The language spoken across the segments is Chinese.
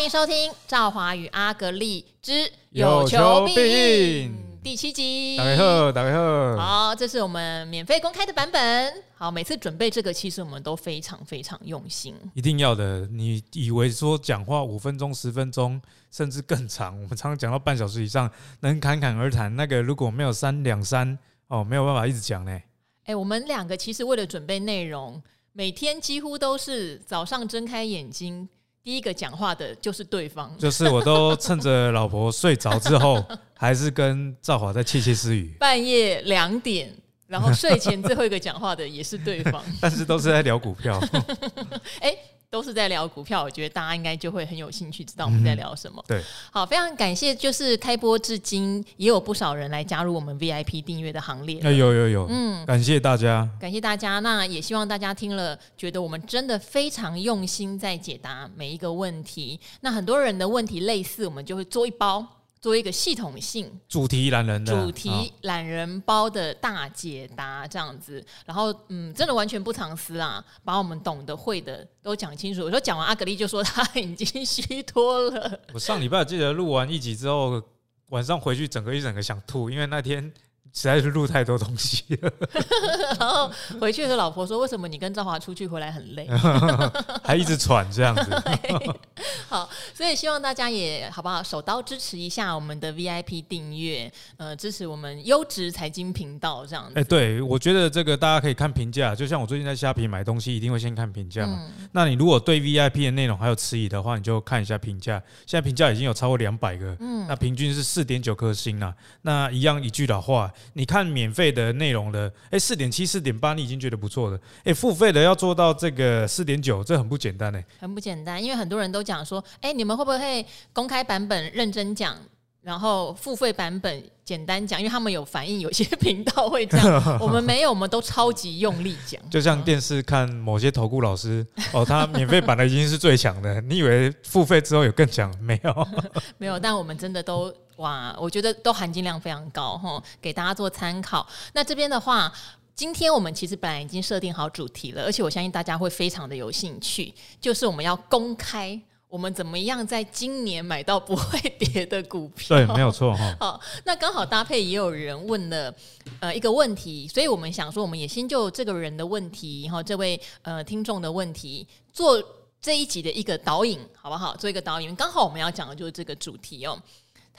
欢迎收听《赵华与阿格力之有求必应》第七集。大家好，大家好。好，这是我们免费公开的版本。好，每次准备这个，其实我们都非常非常用心。一定要的。你以为说讲话五分钟、十分钟，甚至更长，我们常常讲到半小时以上，能侃侃而谈。那个如果没有三两三哦，没有办法一直讲呢。哎，我们两个其实为了准备内容，每天几乎都是早上睁开眼睛。第一个讲话的就是对方，就是我都趁着老婆睡着之后，还是跟赵华在窃窃私语。半夜两点，然后睡前最后一个讲话的也是对方，但是都是在聊股票。哎。都是在聊股票，我觉得大家应该就会很有兴趣知道我们在聊什么。嗯、对，好，非常感谢，就是开播至今也有不少人来加入我们 VIP 订阅的行列。哎，有有有，嗯，感谢大家，感谢大家。那也希望大家听了，觉得我们真的非常用心在解答每一个问题。那很多人的问题类似，我们就会做一包。做一个系统性主题懒人的主题懒人包的大解答这样子，然后嗯，真的完全不藏私啦，把我们懂得会的都讲清楚。我说讲完阿格丽就说他已经虚脱了。我上礼拜记得录完一集之后，晚上回去整个一整个想吐，因为那天。实在是录太多东西了，然后回去的时候，老婆说：“为什么你跟赵华出去回来很累，还一直喘这样子？”好，所以希望大家也好不好，手刀支持一下我们的 VIP 订阅，呃，支持我们优质财经频道这样子。哎，对，我觉得这个大家可以看评价，就像我最近在虾皮买东西，一定会先看评价嘛。嗯、那你如果对 VIP 的内容还有迟疑的话，你就看一下评价。现在评价已经有超过两百个，嗯，那平均是四点九颗星啊。那一样一句老话。你看免费的内容的，哎，四点七、四点八，你已经觉得不错了。哎，付费的要做到这个四点九，这很不简单哎，很不简单，因为很多人都讲说，哎，你们会不会公开版本认真讲，然后付费版本简单讲？因为他们有反应，有些频道会这样，我们没有，我们都超级用力讲。就像电视看某些投顾老师，哦，他免费版的已经是最强的，你以为付费之后有更强？没有，没有，但我们真的都。哇，我觉得都含金量非常高哈，给大家做参考。那这边的话，今天我们其实本来已经设定好主题了，而且我相信大家会非常的有兴趣，就是我们要公开我们怎么样在今年买到不会 跌的股票。对，没有错哈。好，那刚好搭配也有人问了呃一个问题，所以我们想说，我们也先就这个人的问题然后，这位呃听众的问题做这一集的一个导引，好不好？做一个导引，刚好我们要讲的就是这个主题哦。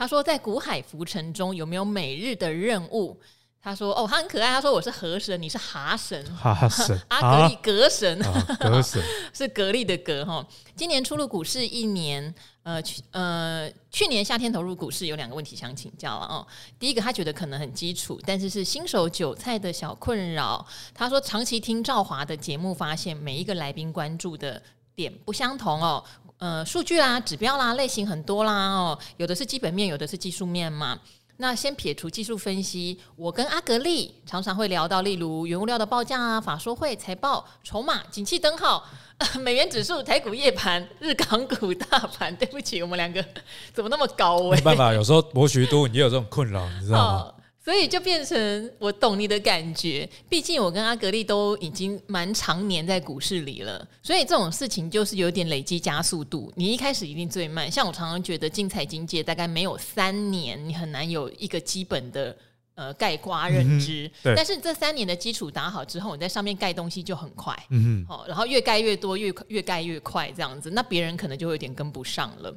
他说，在古海浮沉中有没有每日的任务？他说，哦，他很可爱。他说，我是河神，你是蛤神，蛤神，阿格力格神，格神 是格力的格哈。今年初入股市一年，呃，去呃，去年夏天投入股市，有两个问题想请教了哦。第一个，他觉得可能很基础，但是是新手韭菜的小困扰。他说，长期听赵华的节目，发现每一个来宾关注的点不相同哦。呃，数据啦、指标啦、类型很多啦哦，有的是基本面，有的是技术面嘛。那先撇除技术分析，我跟阿格力常常会聊到，例如原物料的报价啊、法说会、财报、筹码、景气灯号、美元指数、台股夜盘、日港股大盘。对不起，我们两个 怎么那么高位？没办法，有时候博学多，你也有这种困扰，你知道吗？哦所以就变成我懂你的感觉，毕竟我跟阿格力都已经蛮常年在股市里了，所以这种事情就是有点累积加速度。你一开始一定最慢，像我常常觉得进财经界大概没有三年，你很难有一个基本的呃盖瓜认知。但是这三年的基础打好之后，你在上面盖东西就很快。嗯哼。好，然后越盖越多，越越盖越快，这样子，那别人可能就会有点跟不上了。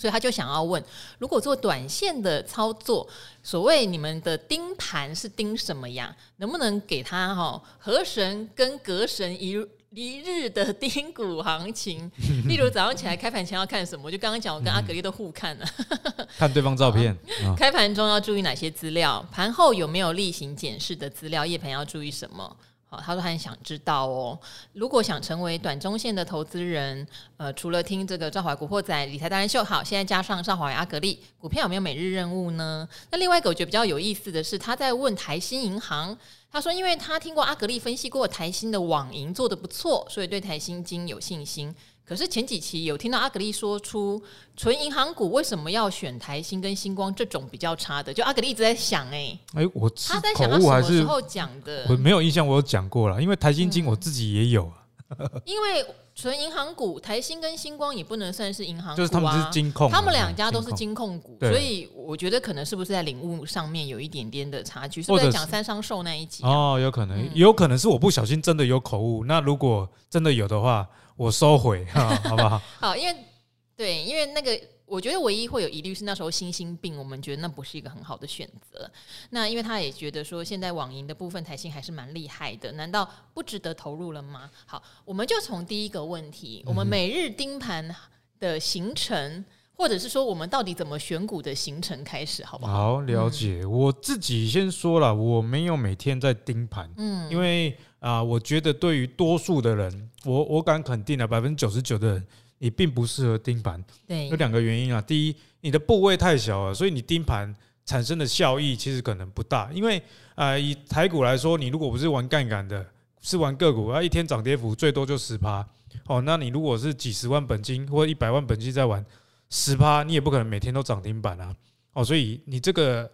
所以他就想要问：如果做短线的操作，所谓你们的盯盘是盯什么呀？能不能给他哈河神跟隔神一一日的 盯股行情？例如早上起来开盘前要看什么？我就刚刚讲，我跟阿格力都互看了，看对方照片。开盘中要注意哪些资料？盘后有没有例行检视的资料？夜盘要注意什么？好，他说他很想知道哦。如果想成为短中线的投资人，呃，除了听这个赵华古惑仔理财达人秀，好，现在加上赵华阿格力，股票有没有每日任务呢？那另外一个我觉得比较有意思的是，他在问台新银行，他说，因为他听过阿格力分析过台新的网银做得不错，所以对台新金有信心。可是前几期有听到阿格力说出纯银行股为什么要选台新跟星光这种比较差的？就阿格力一直在想哎、欸，哎，我他在想他什么时候讲的？我没有印象，我有讲过了，因为台新金我自己也有、嗯、因为纯银行股，台新跟星光也不能算是银行股啊，就是他们是金控，他们两家都是金控股，控，所以我觉得可能是不是在领悟上面有一点点的差距，是不是在讲三商寿那一集，啊？哦，有可能，嗯，有可能是我不小心真的有口误。那如果真的有的话，我收回，好不好？好，因为对，因为那个。我觉得唯一会有疑虑是那时候新兴病，我们觉得那不是一个很好的选择。那因为他也觉得说，现在网银的部分台信还是蛮厉害的，难道不值得投入了吗？好，我们就从第一个问题，我们每日盯盘的行程，嗯、或者是说我们到底怎么选股的行程开始，好不好？好，了解。嗯、我自己先说了，我没有每天在盯盘，嗯，因为啊、呃，我觉得对于多数的人，我我敢肯定的，百分之九十九的人。你并不适合盯盘，对，有两个原因啊。第一，你的部位太小了，所以你盯盘产生的效益其实可能不大。因为啊、呃，以台股来说，你如果不是玩杠杆的，是玩个股，啊，一天涨跌幅最多就十趴。哦，那你如果是几十万本金或一百万本金在玩十趴，你也不可能每天都涨停板啊。哦，所以你这个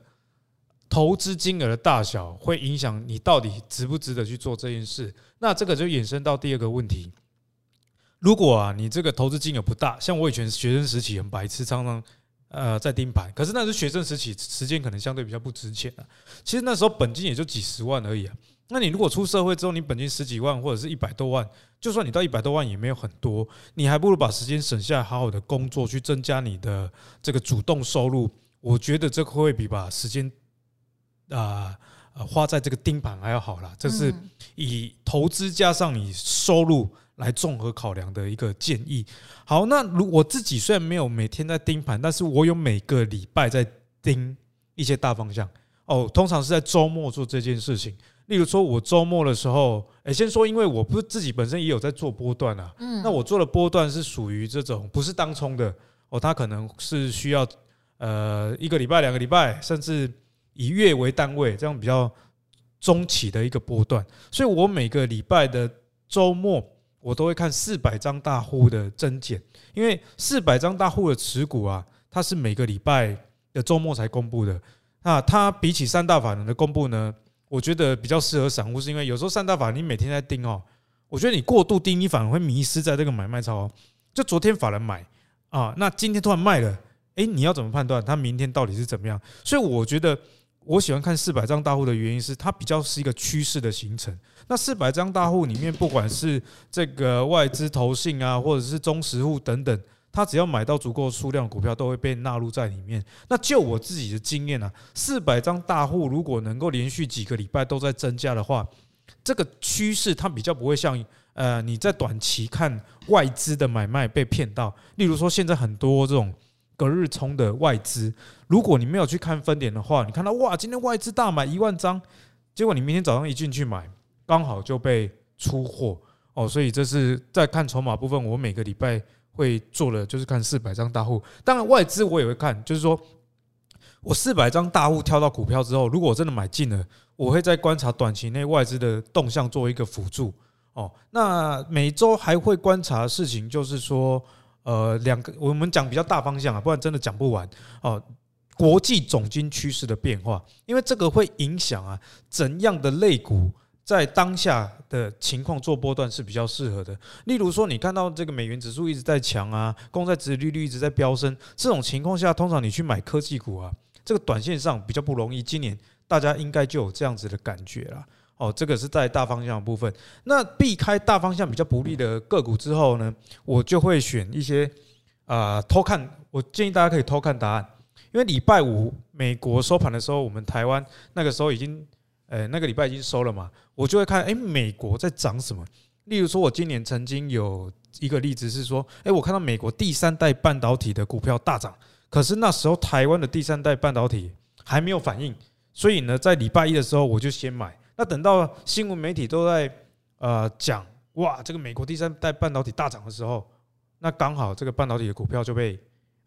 投资金额的大小会影响你到底值不值得去做这件事。那这个就衍生到第二个问题。如果啊，你这个投资金额不大，像我以前学生时期很白痴，常常呃在盯盘，可是那是学生时期，时间可能相对比较不值钱啊。其实那时候本金也就几十万而已啊。那你如果出社会之后，你本金十几万或者是一百多万，就算你到一百多万也没有很多，你还不如把时间省下来，好好的工作，去增加你的这个主动收入。我觉得这会比把时间啊花在这个盯盘还要好啦。这是以投资加上你收入。来综合考量的一个建议。好，那如我自己虽然没有每天在盯盘，但是我有每个礼拜在盯一些大方向。哦，通常是在周末做这件事情。例如说，我周末的时候，诶，先说，因为我不是自己本身也有在做波段啊。嗯。那我做的波段是属于这种不是当冲的哦，它可能是需要呃一个礼拜、两个礼拜，甚至以月为单位，这样比较中期的一个波段。所以我每个礼拜的周末。我都会看四百张大户的增减，因为四百张大户的持股啊，它是每个礼拜的周末才公布的。那它比起三大法人的公布呢，我觉得比较适合散户，是因为有时候三大法你每天在盯哦，我觉得你过度盯，你反而会迷失在这个买卖超。就昨天法人买啊，那今天突然卖了，诶，你要怎么判断它明天到底是怎么样？所以我觉得。我喜欢看四百张大户的原因是，它比较是一个趋势的形成。那四百张大户里面，不管是这个外资投信啊，或者是中实户等等，他只要买到足够数量股票，都会被纳入在里面。那就我自己的经验啊，四百张大户如果能够连续几个礼拜都在增加的话，这个趋势它比较不会像呃你在短期看外资的买卖被骗到。例如说，现在很多这种。隔日冲的外资，如果你没有去看分点的话，你看到哇，今天外资大买一万张，结果你明天早上一进去买，刚好就被出货哦。所以这是在看筹码部分，我每个礼拜会做的就是看四百张大户。当然外资我也会看，就是说我四百张大户挑到股票之后，如果我真的买进了，我会在观察短期内外资的动向作为一个辅助哦。那每周还会观察事情就是说。呃，两个我们讲比较大方向啊，不然真的讲不完哦。国际总经趋势的变化，因为这个会影响啊，怎样的类股在当下的情况做波段是比较适合的。例如说，你看到这个美元指数一直在强啊，公债殖利率一直在飙升，这种情况下，通常你去买科技股啊，这个短线上比较不容易。今年大家应该就有这样子的感觉了。哦，这个是在大方向部分。那避开大方向比较不利的个股之后呢，我就会选一些啊、偷看。我建议大家可以偷看答案，因为礼拜五美国收盘的时候，我们台湾那个时候已经呃那个礼拜已经收了嘛，我就会看哎美国在涨什么。例如说，我今年曾经有一个例子是说，哎我看到美国第三代半导体的股票大涨，可是那时候台湾的第三代半导体还没有反应，所以呢在礼拜一的时候我就先买。那等到新闻媒体都在呃讲哇，这个美国第三代半导体大涨的时候，那刚好这个半导体的股票就被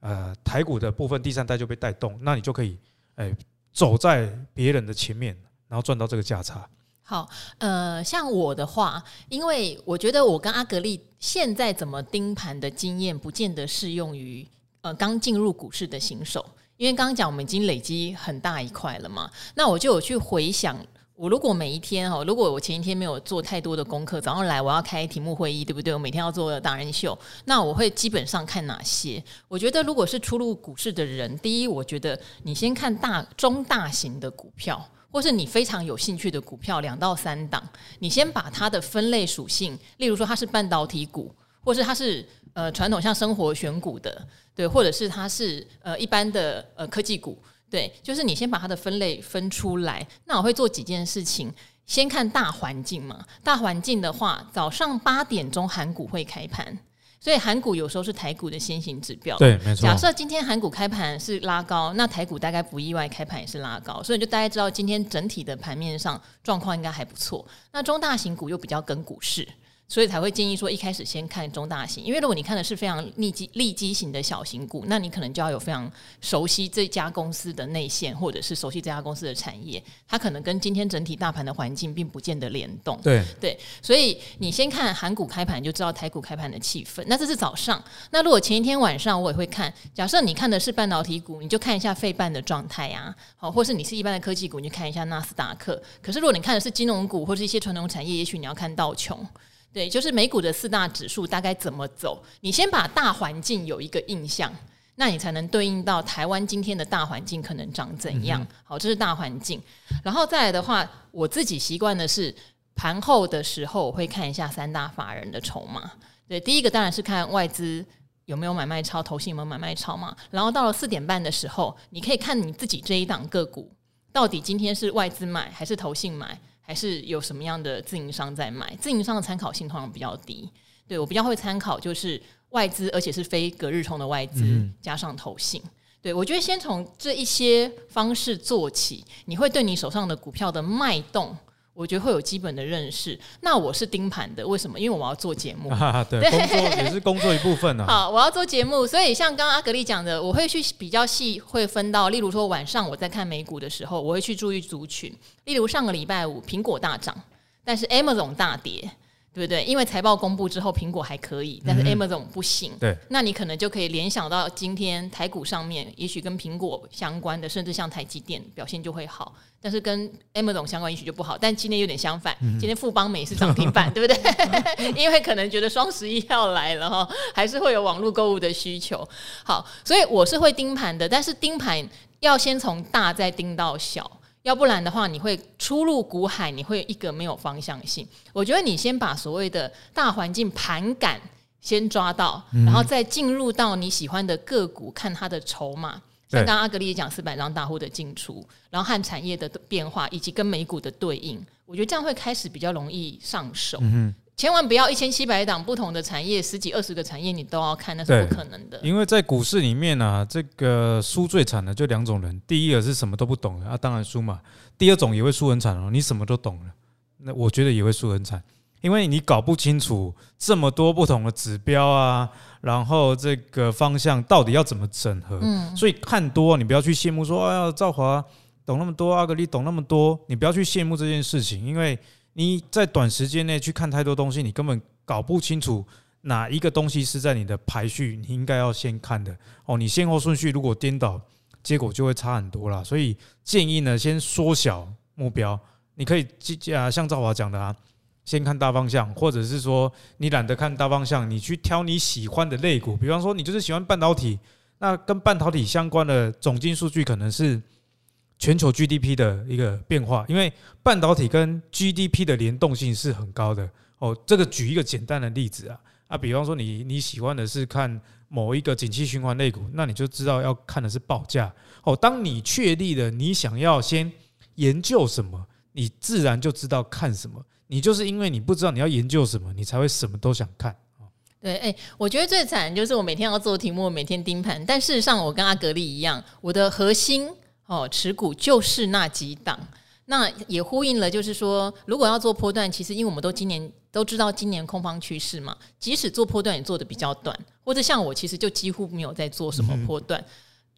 呃台股的部分第三代就被带动，那你就可以哎走在别人的前面，然后赚到这个价差。好，呃，像我的话，因为我觉得我跟阿格力现在怎么盯盘的经验，不见得适用于呃刚进入股市的新手，因为刚刚讲我们已经累积很大一块了嘛，那我就有去回想。我如果每一天哈，如果我前一天没有做太多的功课，早上来我要开题目会议，对不对？我每天要做达人秀，那我会基本上看哪些？我觉得如果是初入股市的人，第一，我觉得你先看大中大型的股票，或是你非常有兴趣的股票，两到三档，你先把它的分类属性，例如说它是半导体股，或是它是呃传统像生活选股的，对，或者是它是呃一般的呃科技股。对，就是你先把它的分类分出来。那我会做几件事情，先看大环境嘛。大环境的话，早上八点钟韩股会开盘，所以韩股有时候是台股的先行指标。对，没错。假设今天韩股开盘是拉高，那台股大概不意外开盘也是拉高，所以就大家知道今天整体的盘面上状况应该还不错。那中大型股又比较跟股市。所以才会建议说，一开始先看中大型，因为如果你看的是非常利基利基型的小型股，那你可能就要有非常熟悉这家公司的内线，或者是熟悉这家公司的产业，它可能跟今天整体大盘的环境并不见得联动。对对，所以你先看韩股开盘，就知道台股开盘的气氛。那这是早上。那如果前一天晚上，我也会看。假设你看的是半导体股，你就看一下费半的状态啊，好，或是你是一般的科技股，你就看一下纳斯达克。可是如果你看的是金融股或是一些传统产业，也许你要看道琼。对，就是美股的四大指数大概怎么走？你先把大环境有一个印象，那你才能对应到台湾今天的大环境可能长怎样。好，这是大环境。然后再来的话，我自己习惯的是盘后的时候我会看一下三大法人的筹码。对，第一个当然是看外资有没有买卖超，投信有没有买卖超嘛。然后到了四点半的时候，你可以看你自己这一档个股到底今天是外资买还是投信买。还是有什么样的自营商在买？自营商的参考性通常比较低。对，我比较会参考就是外资，而且是非隔日冲的外资，嗯、加上投信。对，我觉得先从这一些方式做起，你会对你手上的股票的脉动。我觉得会有基本的认识。那我是盯盘的，为什么？因为我要做节目。啊、对，对工作也是工作一部分呢、啊。好，我要做节目，所以像刚刚阿格丽讲的，我会去比较细，会分到，例如说晚上我在看美股的时候，我会去注意族群。例如上个礼拜五，苹果大涨，但是 Amazon 大跌。对不对？因为财报公布之后，苹果还可以，但是 Amazon 不行。对，那你可能就可以联想到今天台股上面，也许跟苹果相关的，甚至像台积电表现就会好，但是跟 Amazon 相关也许就不好。但今天有点相反，今天富邦美是涨停板，对不对？因为可能觉得双十一要来了哈，还是会有网络购物的需求。好，所以我是会盯盘的，但是盯盘要先从大再盯到小。要不然的话，你会出入股海，你会一个没有方向性。我觉得你先把所谓的大环境盘感先抓到，然后再进入到你喜欢的个股，看它的筹码。像刚刚阿格力也讲四百张大户的进出，然后和产业的变化，以及跟美股的对应，我觉得这样会开始比较容易上手。千万不要一千七百档不同的产业，十几二十个产业你都要看，那是不可能的。因为在股市里面呢、啊，这个输最惨的就两种人，第一个是什么都不懂的啊，当然输嘛。第二种也会输很惨哦，你什么都懂了，那我觉得也会输很惨，因为你搞不清楚这么多不同的指标啊，然后这个方向到底要怎么整合。嗯，所以看多你不要去羡慕说，哎呀，赵华懂那么多，阿格力懂那么多，你不要去羡慕这件事情，因为。你在短时间内去看太多东西，你根本搞不清楚哪一个东西是在你的排序，你应该要先看的哦。你先后顺序如果颠倒，结果就会差很多啦。所以建议呢，先缩小目标。你可以记啊，像赵华讲的啊，先看大方向，或者是说你懒得看大方向，你去挑你喜欢的类股。比方说，你就是喜欢半导体，那跟半导体相关的总金数据可能是。全球 GDP 的一个变化，因为半导体跟 GDP 的联动性是很高的哦。这个举一个简单的例子啊，啊，比方说你你喜欢的是看某一个景气循环类股，那你就知道要看的是报价哦。当你确立了你想要先研究什么，你自然就知道看什么。你就是因为你不知道你要研究什么，你才会什么都想看。对，哎，我觉得最惨就是我每天要做题目，每天盯盘，但事实上我跟阿格力一样，我的核心。哦，持股就是那几档，那也呼应了，就是说，如果要做波段，其实因为我们都今年都知道今年空方趋势嘛，即使做波段也做的比较短，或者像我其实就几乎没有在做什么波段。嗯、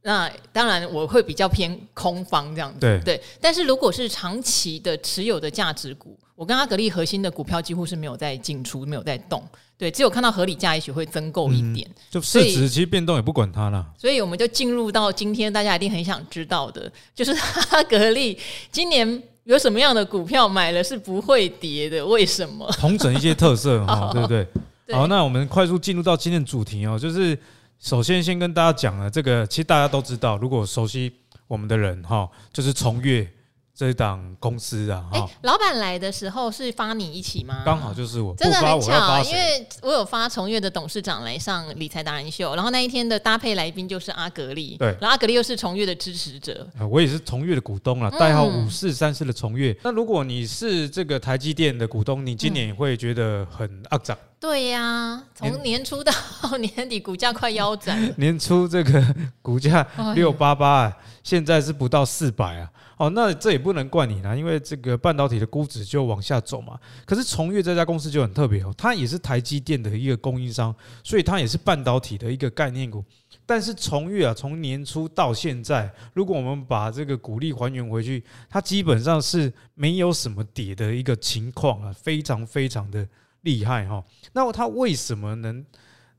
那当然我会比较偏空方这样子，对，对。但是如果是长期的持有的价值股，我跟阿格力核心的股票几乎是没有在进出，没有在动。对，只有看到合理价，也许会增购一点。嗯、就市值其实变动也不管它了。所以我们就进入到今天大家一定很想知道的，就是哈格力今年有什么样的股票买了是不会跌的？为什么？同整一些特色哈，好对不对？对好，那我们快速进入到今天的主题哦，就是首先先跟大家讲了这个，其实大家都知道，如果熟悉我们的人哈，就是从越。这一档公司啊，哎、欸，老板来的时候是发你一起吗？刚好就是我，真的很巧，我因为我有发崇越的董事长来上理财达人秀，然后那一天的搭配来宾就是阿格力，对，然后阿格力又是崇越的支持者，我也是崇越的股东了，代号五四三四的崇越。那如果你是这个台积电的股东，你今年也会觉得很肮脏。对呀、啊，从年初到年底，股价快腰斩。年初这个 股价六八八，现在是不到四百啊。哦，那这也不能怪你啦，因为这个半导体的估值就往下走嘛。可是崇越这家公司就很特别哦，它也是台积电的一个供应商，所以它也是半导体的一个概念股。但是崇越啊，从年初到现在，如果我们把这个股利还原回去，它基本上是没有什么跌的一个情况啊，非常非常的厉害哈。那它为什么能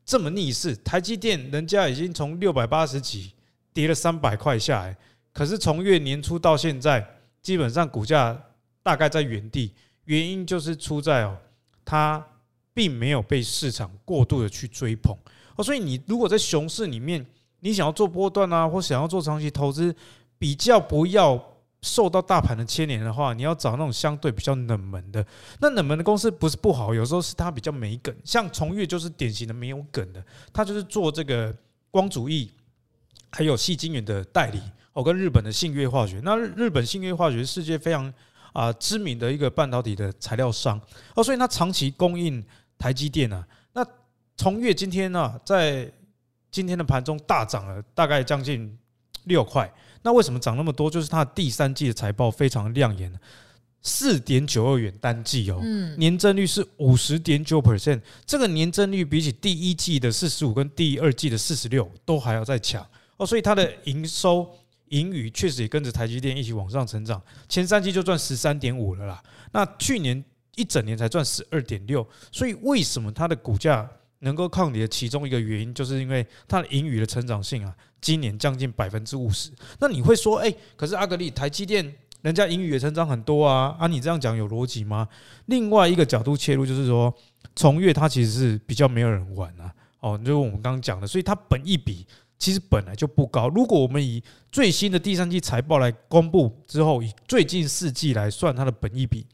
这么逆势？台积电人家已经从六百八十几跌了三百块下来。可是从月年初到现在，基本上股价大概在原地，原因就是出在哦，它并没有被市场过度的去追捧哦，所以你如果在熊市里面，你想要做波段啊，或想要做长期投资，比较不要受到大盘的牵连的话，你要找那种相对比较冷门的。那冷门的公司不是不好，有时候是它比较没梗，像崇越就是典型的没有梗的，它就是做这个光主义还有细晶圆的代理。我跟日本的信越化学，那日本信越化学是世界非常啊知名的一个半导体的材料商哦，所以它长期供应台积电啊。那从越今天呢，在今天的盘中大涨了大概将近六块。那为什么涨那么多？就是它的第三季的财报非常亮眼，四点九二元单季哦，年增率是五十点九 percent，这个年增率比起第一季的四十五跟第二季的四十六都还要再强哦，所以它的营收。盈余确实也跟着台积电一起往上成长，前三季就赚十三点五了啦。那去年一整年才赚十二点六，所以为什么它的股价能够抗跌？其中一个原因就是因为它的盈余的成长性啊，今年将近百分之五十。那你会说，哎，可是阿格力台积电人家盈余也成长很多啊，啊，你这样讲有逻辑吗？另外一个角度切入就是说，崇越它其实是比较没有人玩啊，哦，就是我们刚刚讲的，所以它本一比。其实本来就不高。如果我们以最新的第三季财报来公布之后，以最近四季来算，它的本益比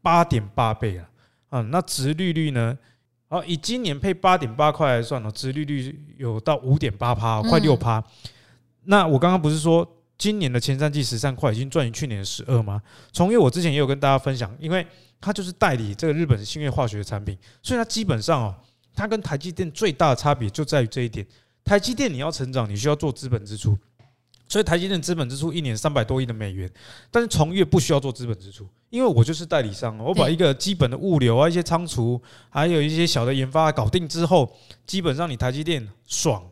八点八倍啊，啊，那值利率呢？好，以今年配八点八块来算呢，值利率有到五点八趴，快六趴。那我刚刚不是说今年的前三季十三块已经赚于去年的十二吗？崇越我之前也有跟大家分享，因为它就是代理这个日本的信越化学的产品，所以它基本上哦，它跟台积电最大的差别就在于这一点。台积电你要成长，你需要做资本支出，所以台积电资本支出一年三百多亿的美元，但是崇越不需要做资本支出，因为我就是代理商，我把一个基本的物流啊、一些仓储，还有一些小的研发搞定之后，基本上你台积电爽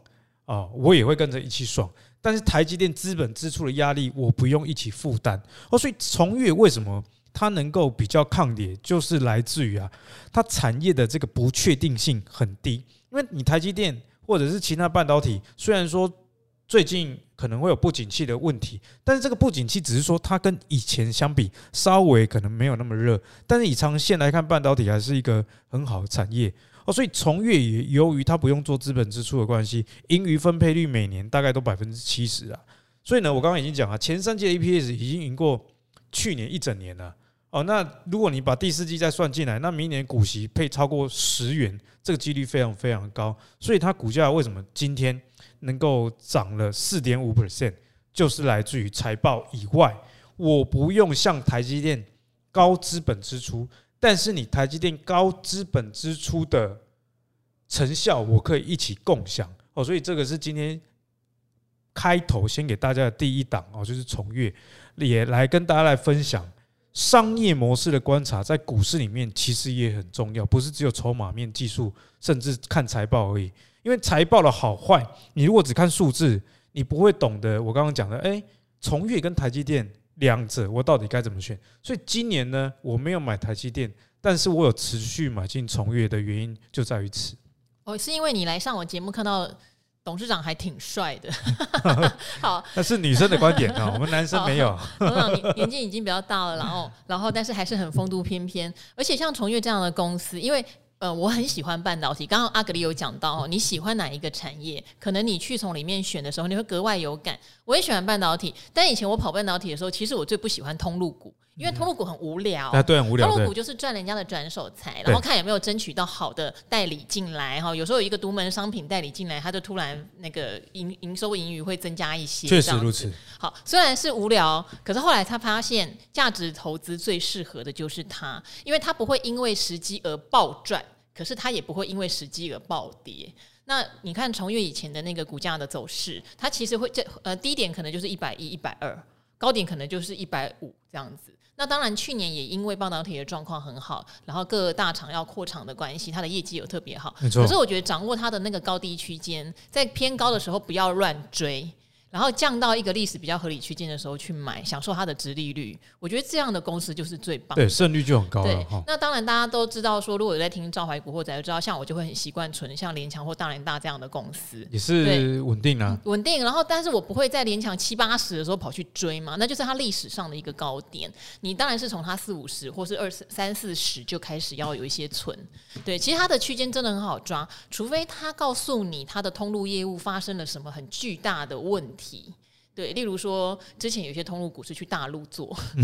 啊，我也会跟着一起爽。但是台积电资本支出的压力，我不用一起负担哦。所以崇越为什么它能够比较抗跌，就是来自于啊，它产业的这个不确定性很低，因为你台积电。或者是其他半导体，虽然说最近可能会有不景气的问题，但是这个不景气只是说它跟以前相比稍微可能没有那么热，但是以长线来看，半导体还是一个很好的产业哦。所以从月也由于它不用做资本支出的关系，盈余分配率每年大概都百分之七十啊。所以呢，我刚刚已经讲了，前三季的 EPS 已经赢过去年一整年了。哦，那如果你把第四季再算进来，那明年股息配超过十元，这个几率非常非常高。所以它股价为什么今天能够涨了四点五 percent，就是来自于财报以外，我不用向台积电高资本支出，但是你台积电高资本支出的成效，我可以一起共享。哦，所以这个是今天开头先给大家的第一档哦，就是崇越，也来跟大家来分享。商业模式的观察在股市里面其实也很重要，不是只有筹码面、技术，甚至看财报而已。因为财报的好坏，你如果只看数字，你不会懂得我刚刚讲的。诶，崇越跟台积电两者，我到底该怎么选？所以今年呢，我没有买台积电，但是我有持续买进崇越的原因就在于此。哦，是因为你来上我节目看到董事长还挺帅的。好，那是女生的观点啊，我们男生没有。董事长年年纪已经比较大了，然后 然后但是还是很风度翩翩，而且像崇越这样的公司，因为。呃，我很喜欢半导体。刚刚阿格力有讲到哦，你喜欢哪一个产业？可能你去从里面选的时候，你会格外有感。我也喜欢半导体，但以前我跑半导体的时候，其实我最不喜欢通路股，因为通路股很无聊。啊，对，很无聊。通路股就是赚人家的转手财，然后看有没有争取到好的代理进来哈。有时候有一个独门商品代理进来，他就突然那个营营收盈余会增加一些。确实如此。好，虽然是无聊，可是后来他发现价值投资最适合的就是它，因为它不会因为时机而暴赚。可是它也不会因为时机而暴跌。那你看崇越以前的那个股价的走势，它其实会这呃低点可能就是一百一、一百二，高点可能就是一百五这样子。那当然去年也因为半导体的状况很好，然后各个大厂要扩厂的关系，它的业绩有特别好。没错。可是我觉得掌握它的那个高低区间，在偏高的时候不要乱追。然后降到一个历史比较合理区间的时候去买，享受它的殖利率，我觉得这样的公司就是最棒的。对，胜率就很高了。对，那当然大家都知道说，如果有在听赵怀古或者知道，像我就会很习惯存像联强或大联大这样的公司，也是稳定啊，稳定。然后，但是我不会在联强七八十的时候跑去追嘛，那就是它历史上的一个高点。你当然是从它四五十或是二三四十就开始要有一些存。对，其实它的区间真的很好抓，除非它告诉你它的通路业务发生了什么很巨大的问题。对，例如说，之前有些通路股是去大陆做，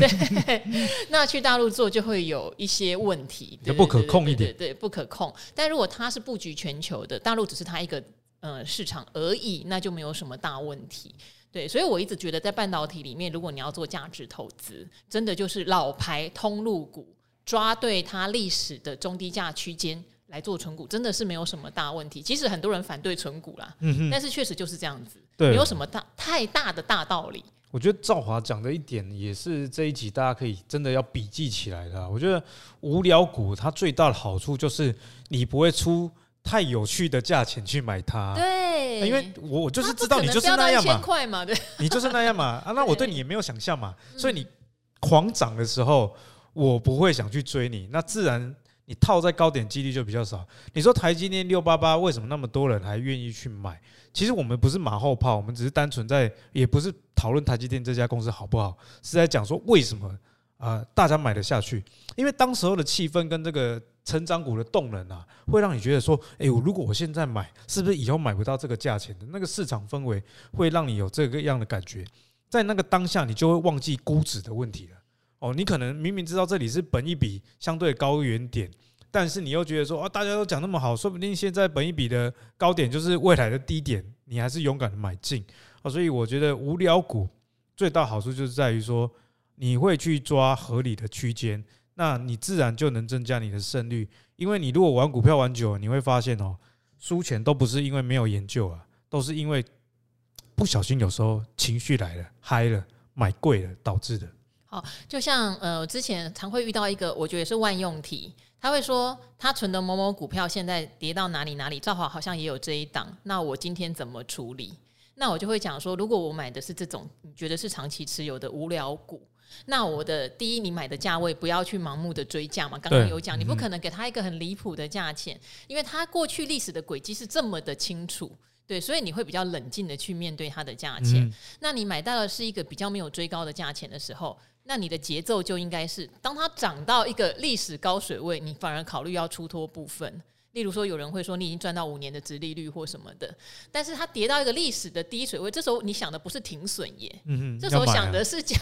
对，那去大陆做就会有一些问题，就不可控一点，对，对，对，对，不可控。但如果它是布局全球的，大陆只是它一个呃市场而已，那就没有什么大问题。对，所以我一直觉得在半导体里面，如果你要做价值投资，真的就是老牌通路股，抓对它历史的中低价区间。来做存股真的是没有什么大问题，即使很多人反对存股啦，嗯、但是确实就是这样子，对。没有什么大太大的大道理。我觉得赵华讲的一点也是这一集大家可以真的要笔记起来的。我觉得无聊股它最大的好处就是你不会出太有趣的价钱去买它，对，因为我我就是知道你就是那样嘛，嘛对，你就是那样嘛。啊，那我对你也没有想象嘛，所以你狂涨的时候，我不会想去追你，那自然。你套在高点几率就比较少。你说台积电六八八为什么那么多人还愿意去买？其实我们不是马后炮，我们只是单纯在，也不是讨论台积电这家公司好不好，是在讲说为什么啊、大家买得下去？因为当时候的气氛跟这个成长股的动能啊，会让你觉得说，哎，我如果我现在买，是不是以后买不到这个价钱的？那个市场氛围会让你有这个样的感觉，在那个当下，你就会忘记估值的问题了。哦，你可能明明知道这里是本一笔相对高原点，但是你又觉得说啊，大家都讲那么好，说不定现在本一笔的高点就是未来的低点，你还是勇敢的买进啊。所以我觉得无聊股最大好处就是在于说，你会去抓合理的区间，那你自然就能增加你的胜率。因为你如果玩股票玩久了，你会发现哦，输钱都不是因为没有研究啊，都是因为不小心有时候情绪来了，嗨了，买贵了导致的。好，就像呃，之前常会遇到一个，我觉得是万用题，他会说他存的某某股票现在跌到哪里哪里，赵华好像也有这一档，那我今天怎么处理？那我就会讲说，如果我买的是这种你觉得是长期持有的无聊股，那我的第一，你买的价位不要去盲目的追价嘛，刚刚有讲，你不可能给他一个很离谱的价钱，因为他过去历史的轨迹是这么的清楚。对，所以你会比较冷静的去面对它的价钱。嗯、那你买到的是一个比较没有追高的价钱的时候，那你的节奏就应该是，当它涨到一个历史高水位，你反而考虑要出脱部分。例如说，有人会说你已经赚到五年的殖利率或什么的，但是它跌到一个历史的低水位，这时候你想的不是停损耶，这时候想的是加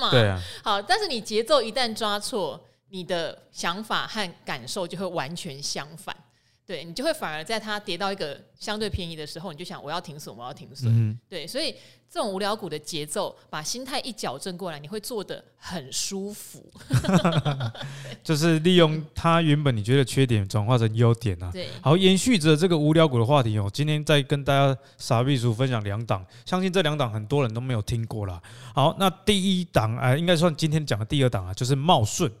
码。对啊。好，但是你节奏一旦抓错，你的想法和感受就会完全相反。对，你就会反而在它跌到一个相对便宜的时候，你就想我要停损，我要停损。嗯、对，所以这种无聊股的节奏，把心态一矫正过来，你会做的很舒服。就是利用它原本你觉得缺点转化成优点啊。对，好，延续着这个无聊股的话题哦，今天再跟大家傻逼叔分享两档，相信这两档很多人都没有听过啦。好，那第一档啊，应该算今天讲的第二档啊，就是茂顺。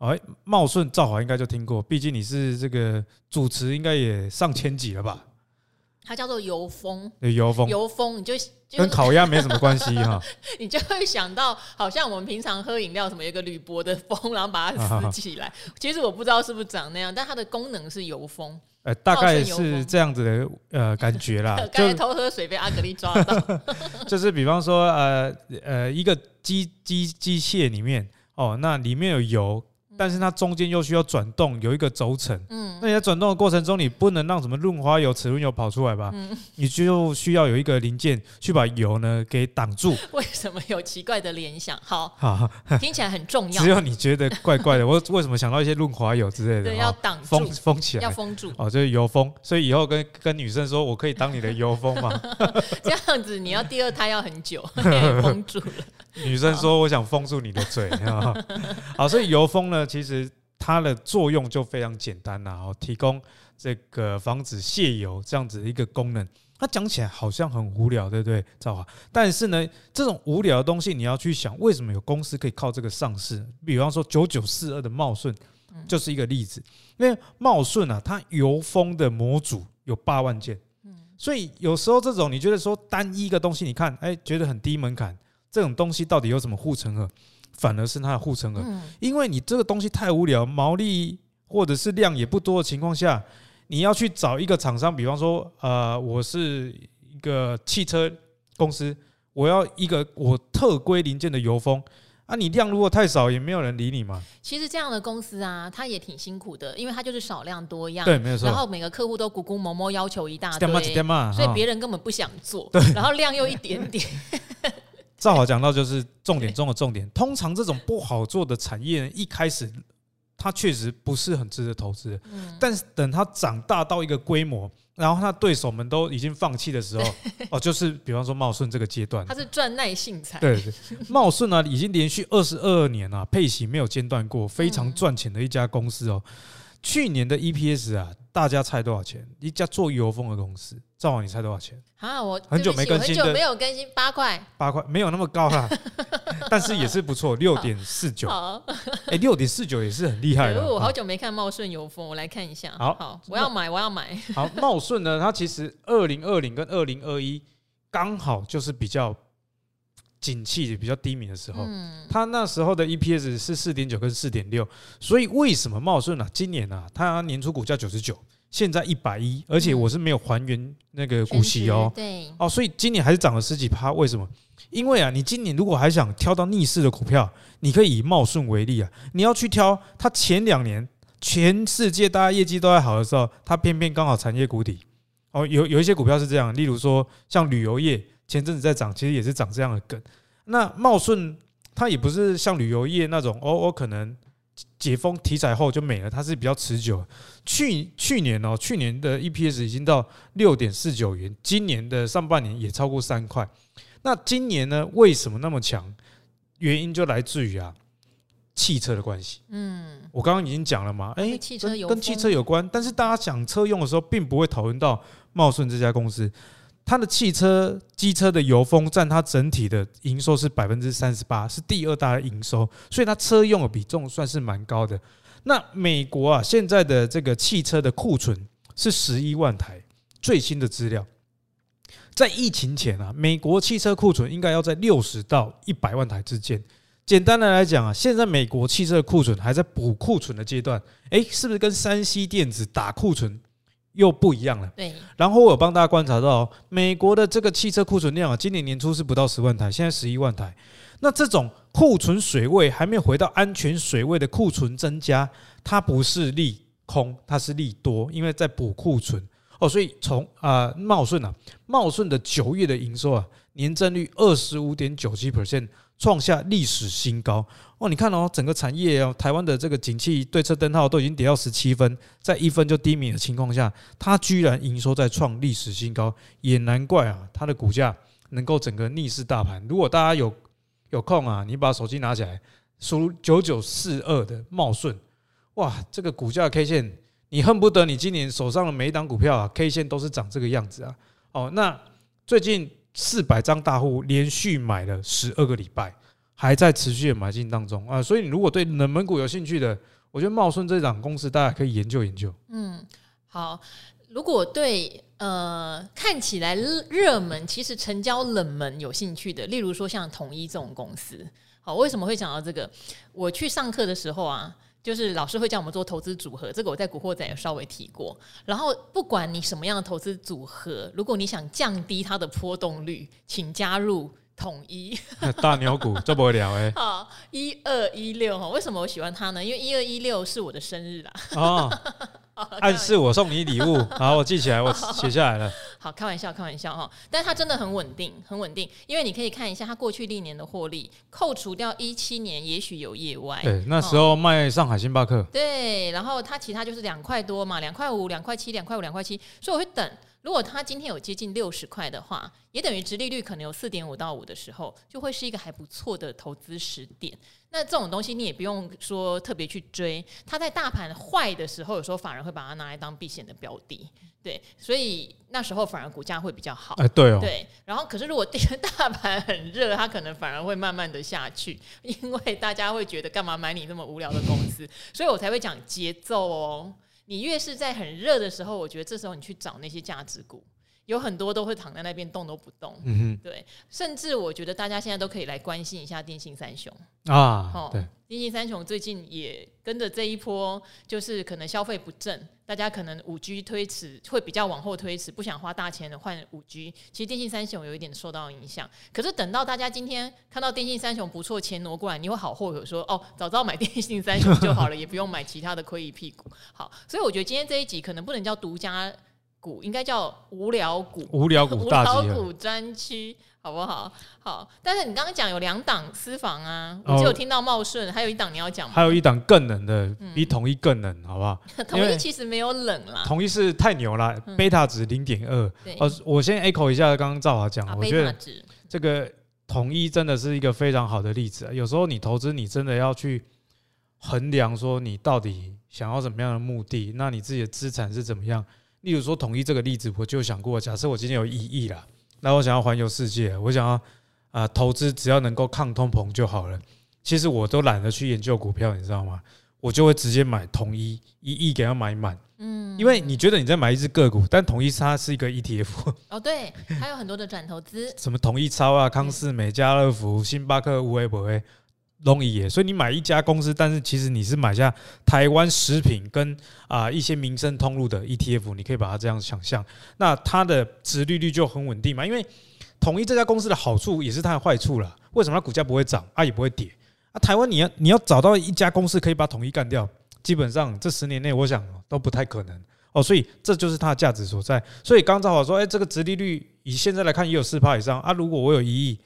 哎，茂顺赵华应该就听过，毕竟你是这个主持，应该也上千集了吧？它叫做油封，油封，油封，你就，就跟烤鸭没什么关系 哈。你就会想到，好像我们平常喝饮料，什么有一个铝箔的封，然后把它撕起来。其实我不知道是不是长那样，但它的功能是油封。呃，大概是这样子的呃感觉啦。刚才偷喝水被阿格力抓到。就是比方说呃呃一个机机机械里面哦，那里面有油。但是它中间又需要转动，有一个轴承。嗯，那你在转动的过程中，你不能让什么润滑油、齿轮油跑出来吧？嗯，你就需要有一个零件去把油呢给挡住。为什么有奇怪的联想？好，好，听起来很重要。只有你觉得怪怪的。我 为什么想到一些润滑油之类的？对，要挡封封起来，要封住。哦，就是油封。所以以后跟跟女生说，我可以当你的油封吗？这样子，你要第二胎要很久，封住了。女生说：“我想封住你的嘴。”好，所以油封呢，其实它的作用就非常简单呐，哦，提供这个防止泄油这样子的一个功能。它讲起来好像很无聊，对不对？赵华，但是呢，这种无聊的东西，你要去想，为什么有公司可以靠这个上市？比方说九九四二的茂顺就是一个例子。因为茂顺啊，它油封的模组有八万件，所以有时候这种你觉得说单一个东西，你看，哎，觉得很低门槛。这种东西到底有什么护城河？反而是它的护城河，因为你这个东西太无聊，毛利或者是量也不多的情况下，你要去找一个厂商，比方说，呃，我是一个汽车公司，我要一个我特规零件的油封啊，你量如果太少，也没有人理你嘛。其实这样的公司啊，它也挺辛苦的，因为它就是少量多样，对，没有错。然后每个客户都咕咕摸摸要求一大堆，所以别人根本不想做，然后量又一点点。正好讲到就是重点中的重点。通常这种不好做的产业，一开始它确实不是很值得投资。但是等它长大到一个规模，然后它对手们都已经放弃的时候，哦，就是比方说茂顺这个阶段，它是赚耐性财。对对，茂顺呢已经连续二十二年啊，配息没有间断过，非常赚钱的一家公司哦。去年的 EPS 啊，大家猜多少钱？一家做油封的公司。赵王，你猜多少钱？啊，我很久没更新，很久没有更新，八块，八块没有那么高啦，但是也是不错，六点四九。哎，六点四九也是很厉害的。我好久没看茂顺油封，我来看一下。好，好，我要买，我要买。好，茂顺呢，它其实二零二零跟二零二一刚好就是比较景气比较低迷的时候，嗯它那时候的 EPS 是四点九跟四点六，所以为什么茂顺啊？今年啊，它年初股价九十九。现在一百一，而且我是没有还原那个股息哦，对哦，所以今年还是涨了十几趴。为什么？因为啊，你今年如果还想挑到逆势的股票，你可以以茂顺为例啊，你要去挑它前两年全世界大家业绩都还好的时候，它偏偏刚好产业谷底哦。有有一些股票是这样，例如说像旅游业前阵子在涨，其实也是涨这样的梗。那茂顺它也不是像旅游业那种哦，我可能。解封题材后就没了，它是比较持久。去去年哦，去年的 EPS 已经到六点四九元，今年的上半年也超过三块。那今年呢？为什么那么强？原因就来自于啊，汽车的关系。嗯，我刚刚已经讲了嘛，哎，汽车跟汽车有关，但是大家讲车用的时候，并不会讨论到茂顺这家公司。它的汽车、机车的油封占它整体的营收是百分之三十八，是第二大的营收，所以它车用的比重算是蛮高的。那美国啊，现在的这个汽车的库存是十一万台，最新的资料，在疫情前啊，美国汽车库存应该要在六十到一百万台之间。简单的来讲啊，现在美国汽车的库存还在补库存的阶段，诶，是不是跟三 C 电子打库存？又不一样了。对，然后我有帮大家观察到，美国的这个汽车库存量啊，今年年初是不到十万台，现在十一万台。那这种库存水位还没有回到安全水位的库存增加，它不是利空，它是利多，因为在补库存哦。所以从啊茂顺啊，茂顺的九月的营收啊，年增率二十五点九七 percent。创下历史新高哦！你看哦，整个产业哦，台湾的这个景气对策灯号都已经跌到十七分，在一分就低迷的情况下，它居然营收在创历史新高，也难怪啊，它的股价能够整个逆势大盘。如果大家有有空啊，你把手机拿起来，输入九九四二的茂顺，哇，这个股价 K 线，你恨不得你今年手上的每一档股票啊，K 线都是长这个样子啊！哦，那最近。四百张大户连续买了十二个礼拜，还在持续的买进当中啊！所以你如果对冷门股有兴趣的，我觉得茂顺这档公司大家可以研究研究。嗯，好，如果对呃看起来热门，其实成交冷门有兴趣的，例如说像统一这种公司，好，为什么会讲到这个？我去上课的时候啊。就是老师会叫我们做投资组合，这个我在《古惑仔》也稍微提过。然后不管你什么样的投资组合，如果你想降低它的波动率，请加入统一 大牛股，这不了哎。好，一二一六哈，为什么我喜欢它呢？因为一二一六是我的生日啦。哦暗示我送你礼物，好，我记起来，我写下来了。好，开玩笑，开玩笑哈。但是它真的很稳定，很稳定，因为你可以看一下它过去历年的获利，扣除掉一七年也许有业外。对，那时候卖上海星巴克。对，然后它其他就是两块多嘛，两块五、两块七、两块五、两块七，所以我会等。如果它今天有接近六十块的话，也等于殖利率可能有四点五到五的时候，就会是一个还不错的投资时点。那这种东西你也不用说特别去追，它在大盘坏的时候，有时候反而会把它拿来当避险的标的，对，所以那时候反而股价会比较好。哎，对哦，对。然后可是如果这 个大盘很热，它可能反而会慢慢的下去，因为大家会觉得干嘛买你那么无聊的公司，所以我才会讲节奏哦。你越是在很热的时候，我觉得这时候你去找那些价值股，有很多都会躺在那边动都不动。嗯哼，对，甚至我觉得大家现在都可以来关心一下电信三雄啊。哦，对，电信三雄最近也跟着这一波，就是可能消费不振，大家可能五 G 推迟会比较往后推迟，不想花大钱的换五 G。其实电信三雄有一点受到影响，可是等到大家今天看到电信三雄不错，钱挪过来，你会好后悔说哦，早知道买电信三雄就好了，也不用买其他的亏一屁股。好，所以我觉得今天这一集可能不能叫独家。股应该叫无聊股，无聊股 大集合，无聊股专区，好不好？好，但是你刚刚讲有两档私房啊，我只有听到茂顺，还有一档你要讲吗？还有一档更冷的，比统一更冷，好不好？统一其实没有冷啦，统一是太牛了，贝塔值零点二。呃，我先 echo 一下刚刚赵华讲，我觉得这个统一真的是一个非常好的例子。有时候你投资，你真的要去衡量说你到底想要什么样的目的，那你自己的资产是怎么样？例如说统一这个例子，我就想过，假设我今天有一亿啦，那我想要环游世界，我想要啊、呃、投资，只要能够抗通膨就好了。其实我都懒得去研究股票，你知道吗？我就会直接买统一，一亿给它买满。嗯，因为你觉得你在买一只个股，但统一它是一个 ETF。哦，对，还有很多的转投资，什么统一超啊、康士美、家乐福、星巴克、无为不为。容易耶，所以你买一家公司，但是其实你是买下台湾食品跟啊一些民生通路的 ETF，你可以把它这样想象，那它的殖利率就很稳定嘛。因为统一这家公司的好处也是它的坏处了。为什么它股价不会涨啊，也不会跌啊？台湾你要你要找到一家公司可以把统一干掉，基本上这十年内我想都不太可能哦。所以这就是它的价值所在。所以刚刚好说，哎，这个殖利率以现在来看也有四趴以上啊。如果我有一亿。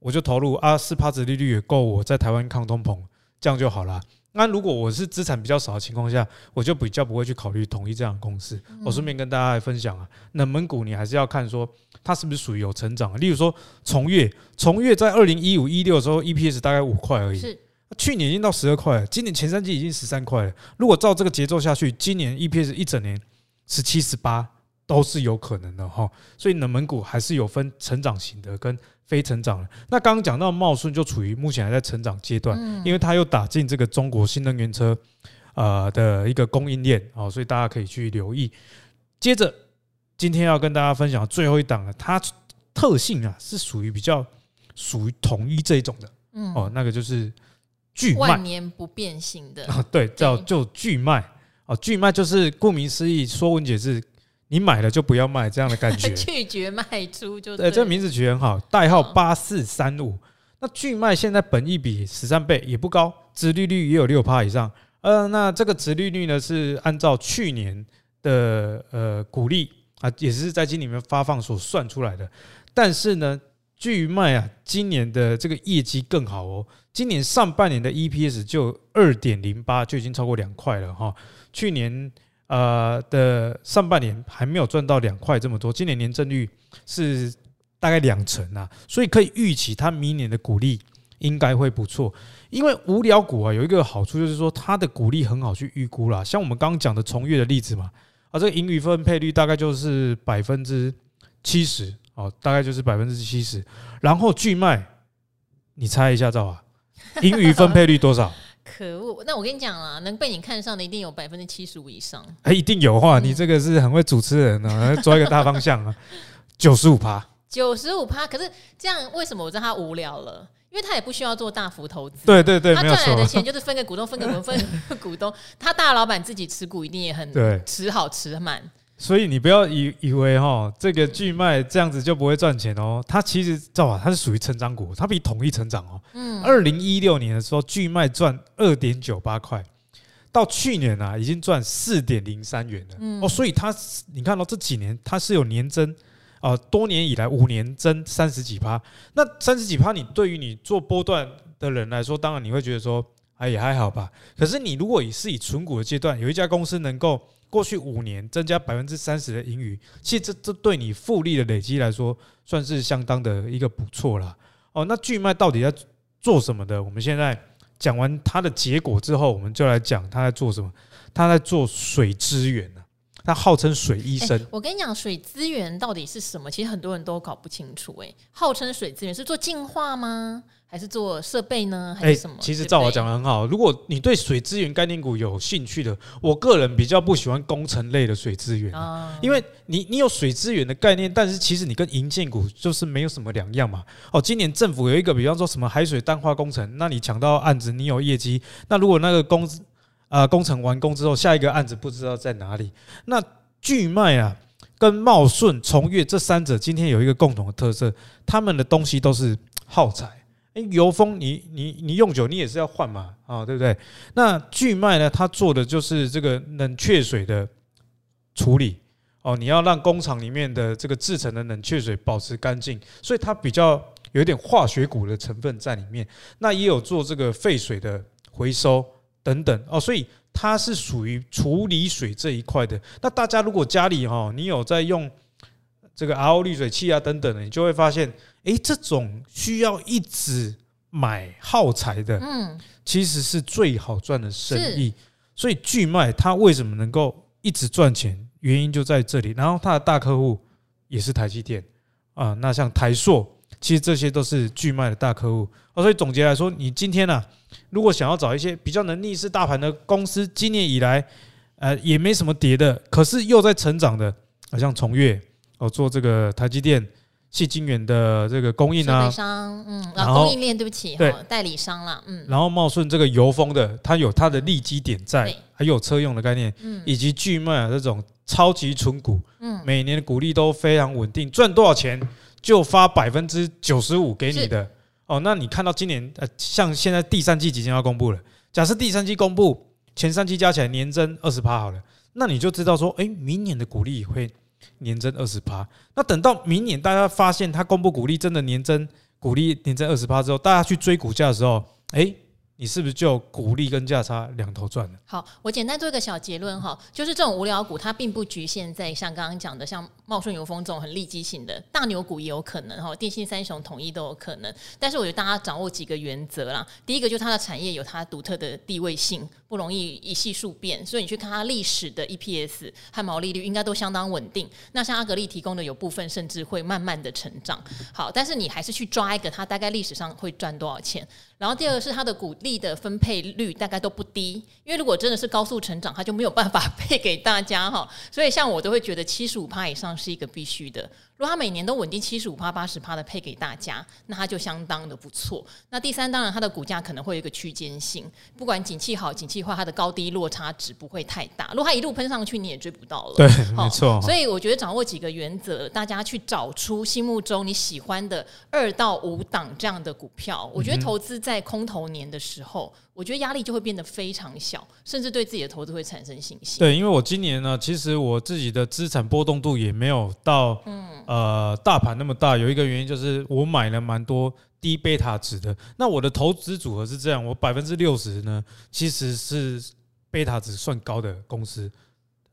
我就投入啊，四趴子利率也够我在台湾抗通膨，这样就好了。那如果我是资产比较少的情况下，我就比较不会去考虑统一这样的公司。我顺便跟大家来分享啊，冷门股你还是要看说它是不是属于有成长的。例如说从越，从越在二零一五一六的时候 EPS 大概五块而已，是去年已经到十二块了，今年前三季已经十三块了。如果照这个节奏下去，今年 EPS 一整年十七十八都是有可能的哈。所以冷门股还是有分成长型的跟。非成长的。那刚刚讲到茂顺就处于目前还在成长阶段，因为它又打进这个中国新能源车呃的一个供应链哦，所以大家可以去留意。接着今天要跟大家分享最后一档了，它特性啊是属于比较属于统一这一种的，哦，那个就是巨迈，万年不变性的啊，对，叫就巨迈哦，巨迈就是顾名思义，说文解字。你买了就不要卖，这样的感觉。拒绝卖出就对。这个名字取得很好，代号八四三五。那巨卖现在本益比十三倍也不高，殖利率也有六趴以上。呃，那这个殖利率呢是按照去年的呃股利啊，也是在今年里面发放所算出来的。但是呢，巨卖啊，今年的这个业绩更好哦。今年上半年的 EPS 就二点零八，就已经超过两块了哈。去年。呃的上半年还没有赚到两块这么多，今年年增率是大概两成啊，所以可以预期它明年的股利应该会不错。因为无聊股啊有一个好处就是说它的股利很好去预估啦，像我们刚刚讲的崇越的例子嘛，啊这个盈余分配率大概就是百分之七十哦，大概就是百分之七十。然后巨迈，你猜一下，赵啊，盈余分配率多少？可恶！那我跟你讲啊，能被你看上的一定有百分之七十五以上。哎，一定有话，你这个是很会主持人啊，抓一个大方向啊，九十五趴，九十五趴。可是这样，为什么我知道他无聊了？因为他也不需要做大幅投资。对对对，他赚来的钱就是分给股东，分给股东，分给股东。他大老板自己持股一定也很持好持满。所以你不要以以为哈，这个巨迈这样子就不会赚钱哦。它其实知道吧？它是属于成长股，它比统一成长哦。嗯。二零一六年的时候，巨迈赚二点九八块，到去年啊，已经赚四点零三元了。嗯。哦，所以它你看到这几年它是有年增啊，多年以来五年增三十几趴。那三十几趴，你对于你做波段的人来说，当然你会觉得说，哎，也还好吧。可是你如果以是以存股的阶段，有一家公司能够。过去五年增加百分之三十的盈余，其实这这对你复利的累积来说，算是相当的一个不错了。哦，那巨迈到底在做什么的？我们现在讲完它的结果之后，我们就来讲它在做什么。它在做水资源呢，它号称水医生。我跟你讲，水资源到底是什么？其实很多人都搞不清楚。哎，号称水资源是做净化吗？还是做设备呢？还是什么？欸、其实照我讲的很好。如果你对水资源概念股有兴趣的，我个人比较不喜欢工程类的水资源啊，因为你你有水资源的概念，但是其实你跟银建股就是没有什么两样嘛。哦，今年政府有一个，比方说什么海水淡化工程，那你抢到案子，你有业绩。那如果那个工啊工程完工之后，下一个案子不知道在哪里。那巨迈啊，跟茂顺、崇越这三者今天有一个共同的特色，他们的东西都是耗材。油封你你你用久你也是要换嘛啊，对不对？那巨迈呢？它做的就是这个冷却水的处理哦，你要让工厂里面的这个制成的冷却水保持干净，所以它比较有点化学股的成分在里面。那也有做这个废水的回收等等哦，所以它是属于处理水这一块的。那大家如果家里哈，你有在用这个 RO 滤水器啊等等的，你就会发现。诶，这种需要一直买耗材的，嗯，其实是最好赚的生意。所以巨迈它为什么能够一直赚钱？原因就在这里。然后它的大客户也是台积电啊，那像台塑，其实这些都是巨卖的大客户。所以总结来说，你今天呢，如果想要找一些比较能逆势大盘的公司，今年以来呃也没什么跌的，可是又在成长的，好像崇越哦，做这个台积电。矽晶圆的这个供应啊，商，嗯，然后供应链，对不起，对，代理商啦，嗯，然后茂顺这个油封的，它有它的利基点在，还有车用的概念，嗯，以及巨迈啊这种超级存股，嗯，每年的股利都非常稳定，赚多少钱就发百分之九十五给你的，哦，那你看到今年呃，像现在第三季即将要公布了，假设第三季公布前三季加起来年增二十趴好了，那你就知道说，哎，明年的股利会。年增二十趴，那等到明年大家发现它公布股利真的年增股利年增二十趴之后，大家去追股价的时候，诶。你是不是就股利跟价差两头赚了？好，我简单做一个小结论哈，就是这种无聊股它并不局限在像刚刚讲的像茂顺油丰这种很利基型的大牛股也有可能哈，电信三雄统一都有可能。但是我觉得大家掌握几个原则啦，第一个就是它的产业有它独特的地位性，不容易一系数变，所以你去看它历史的 EPS 和毛利率应该都相当稳定。那像阿格力提供的有部分甚至会慢慢的成长。好，但是你还是去抓一个它大概历史上会赚多少钱。然后第二个是它的股利的分配率大概都不低，因为如果真的是高速成长，它就没有办法配给大家哈。所以像我都会觉得七十五趴以上是一个必须的。如果它每年都稳定七十五趴、八十趴的配给大家，那它就相当的不错。那第三，当然它的股价可能会有一个区间性，不管景气好、景气坏，它的高低落差值不会太大。如果它一路喷上去，你也追不到了。对，没错。所以我觉得掌握几个原则，大家去找出心目中你喜欢的二到五档这样的股票，我觉得投资。在空头年的时候，我觉得压力就会变得非常小，甚至对自己的投资会产生信心。对，因为我今年呢，其实我自己的资产波动度也没有到，嗯，呃，大盘那么大。有一个原因就是我买了蛮多低贝塔值的。那我的投资组合是这样，我百分之六十呢，其实是贝塔值算高的公司。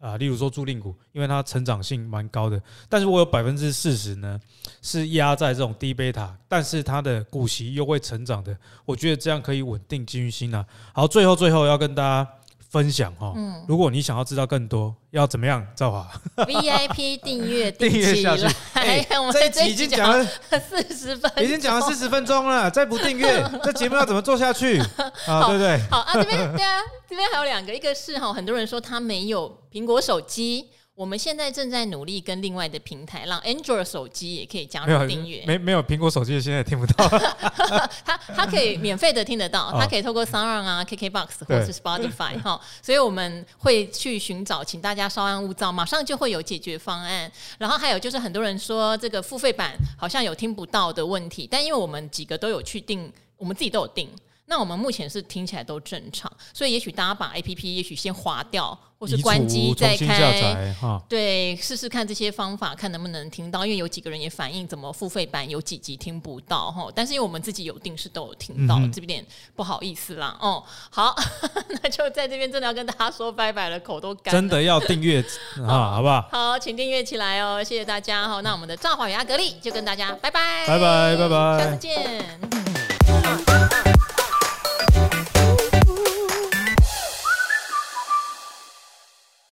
啊，例如说租赁股，因为它成长性蛮高的，但是我有百分之四十呢，是压在这种低贝塔，但是它的股息又会成长的，我觉得这样可以稳定军心啊。好，最后最后要跟大家分享哈。嗯，如果你想要知道更多，要怎么样？赵华，VIP 订阅订阅下去。哎，我们这一集已经讲了四十分，已经讲了四十分钟了，再不订阅，这节目要怎么做下去？啊，对不对？好啊，这边对啊，这边还有两个，一个是哈，很多人说他没有苹果手机。我们现在正在努力跟另外的平台，让 Android 手机也可以加入订阅。没没有苹果手机现在也听不到。它它可以免费的听得到，它可以透过 SoundOn 啊、KKBox 或者是 Spotify 哈，所以我们会去寻找，请大家稍安勿躁，马上就会有解决方案。然后还有就是很多人说这个付费版好像有听不到的问题，但因为我们几个都有去订，我们自己都有订。那我们目前是听起来都正常，所以也许大家把 APP 也许先划掉，或是关机再开，对，试试看这些方法，看能不能听到。因为有几个人也反映，怎么付费版有几集听不到哈？但是因为我们自己有定，是都有听到，这边不好意思啦。哦，好，那就在这边真的要跟大家说拜拜了，口都干了。真的要订阅啊，好不好？好，请订阅起来哦，谢谢大家哈。那我们的赵华与阿格力就跟大家拜拜，拜拜，拜拜，下次见。